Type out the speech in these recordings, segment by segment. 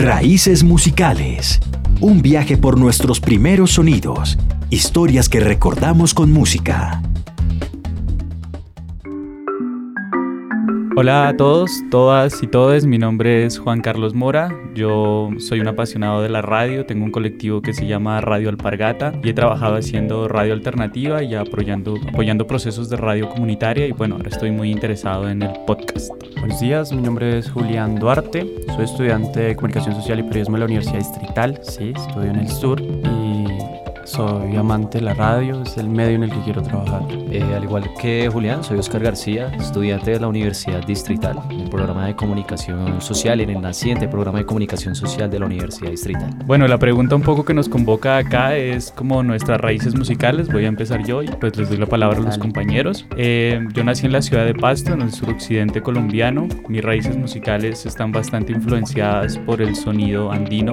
Raíces musicales. Un viaje por nuestros primeros sonidos. Historias que recordamos con música. Hola a todos, todas y todos, mi nombre es Juan Carlos Mora, yo soy un apasionado de la radio, tengo un colectivo que se llama Radio Alpargata y he trabajado haciendo radio alternativa y apoyando, apoyando procesos de radio comunitaria. Y bueno, ahora estoy muy interesado en el podcast. Buenos días, mi nombre es Julián Duarte, soy estudiante de Comunicación Social y Periodismo de la Universidad Distrital, sí, estudio en el sur. Y soy amante de la radio, es el medio en el que quiero trabajar. Eh, al igual que Julián, soy Oscar García, estudiante de la Universidad Distrital, en el programa de comunicación social, en el naciente programa de comunicación social de la Universidad Distrital. Bueno, la pregunta un poco que nos convoca acá es como nuestras raíces musicales. Voy a empezar yo y pues les doy la palabra a los compañeros. Eh, yo nací en la ciudad de Pasto, en el suroccidente colombiano. Mis raíces musicales están bastante influenciadas por el sonido andino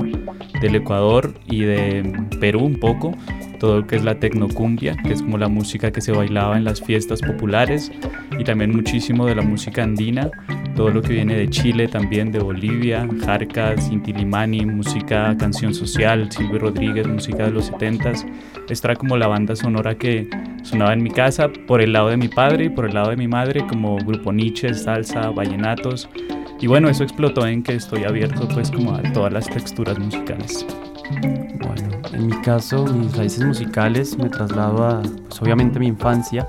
del Ecuador y de Perú un poco todo lo que es la tecnocumbia, que es como la música que se bailaba en las fiestas populares, y también muchísimo de la música andina, todo lo que viene de Chile también, de Bolivia, Jarcas, Intilimani, música, canción social, Silvio Rodríguez, música de los 70s. Esta era como la banda sonora que sonaba en mi casa por el lado de mi padre y por el lado de mi madre, como grupo Nietzsche, salsa, vallenatos. Y bueno, eso explotó en que estoy abierto pues como a todas las texturas musicales. Bueno, en mi caso, mis raíces musicales me traslado a, pues, obviamente, mi infancia,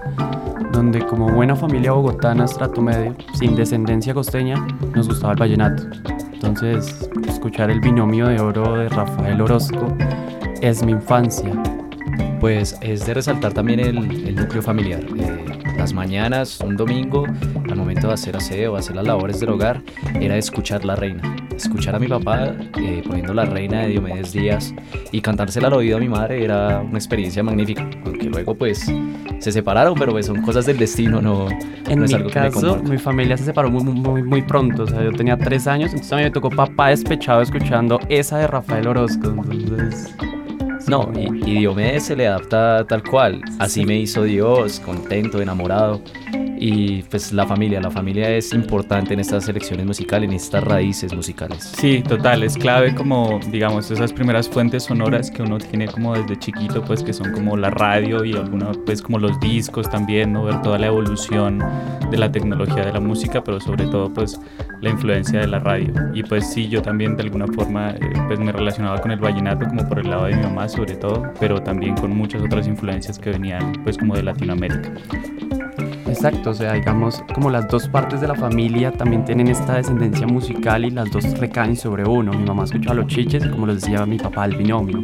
donde como buena familia bogotana, estrato medio, sin descendencia costeña, nos gustaba el vallenato. Entonces, escuchar el binomio de oro de Rafael Orozco es mi infancia. Pues es de resaltar también el, núcleo familiar. Eh, las mañanas, un domingo, al momento de hacer aseo, hacer las labores del hogar, era escuchar La Reina. Escuchar a mi papá eh, poniendo La Reina de Diomedes Díaz y cantársela al oído a mi madre era una experiencia magnífica. Aunque luego pues se separaron, pero pues son cosas del destino, no, en es mi caso, mi familia se separó muy, muy, muy pronto. O sea, yo tenía tres años, entonces a mí me tocó papá despechado escuchando esa de Rafael Orozco. Entonces... No, y, y Diomedes se le adapta tal cual. Así me hizo Dios, contento, enamorado y pues la familia, la familia es importante en estas selecciones musicales, en estas raíces musicales. Sí, total, es clave como, digamos, esas primeras fuentes sonoras que uno tiene como desde chiquito, pues que son como la radio y algunos, pues como los discos también, ¿no? Ver toda la evolución de la tecnología de la música, pero sobre todo pues la influencia de la radio. Y pues sí, yo también de alguna forma eh, pues me relacionaba con el vallenato como por el lado de mi mamá sobre todo, pero también con muchas otras influencias que venían pues como de Latinoamérica. Exacto, o sea, digamos, como las dos partes de la familia también tienen esta descendencia musical y las dos recaen sobre uno. Mi mamá escuchaba los chiches y como les decía mi papá, el binomio.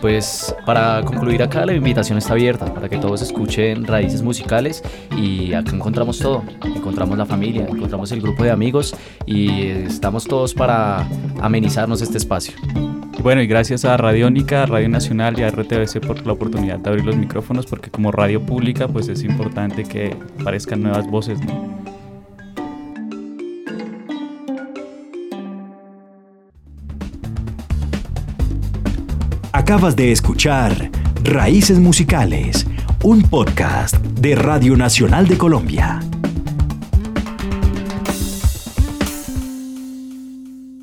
Pues para concluir acá la invitación está abierta para que todos escuchen raíces musicales y acá encontramos todo, encontramos la familia, encontramos el grupo de amigos y estamos todos para amenizarnos este espacio. Bueno, y gracias a Radiónica, Radio Nacional y a RTBC por la oportunidad de abrir los micrófonos, porque como radio pública, pues es importante que aparezcan nuevas voces, Acabas de escuchar Raíces Musicales, un podcast de Radio Nacional de Colombia.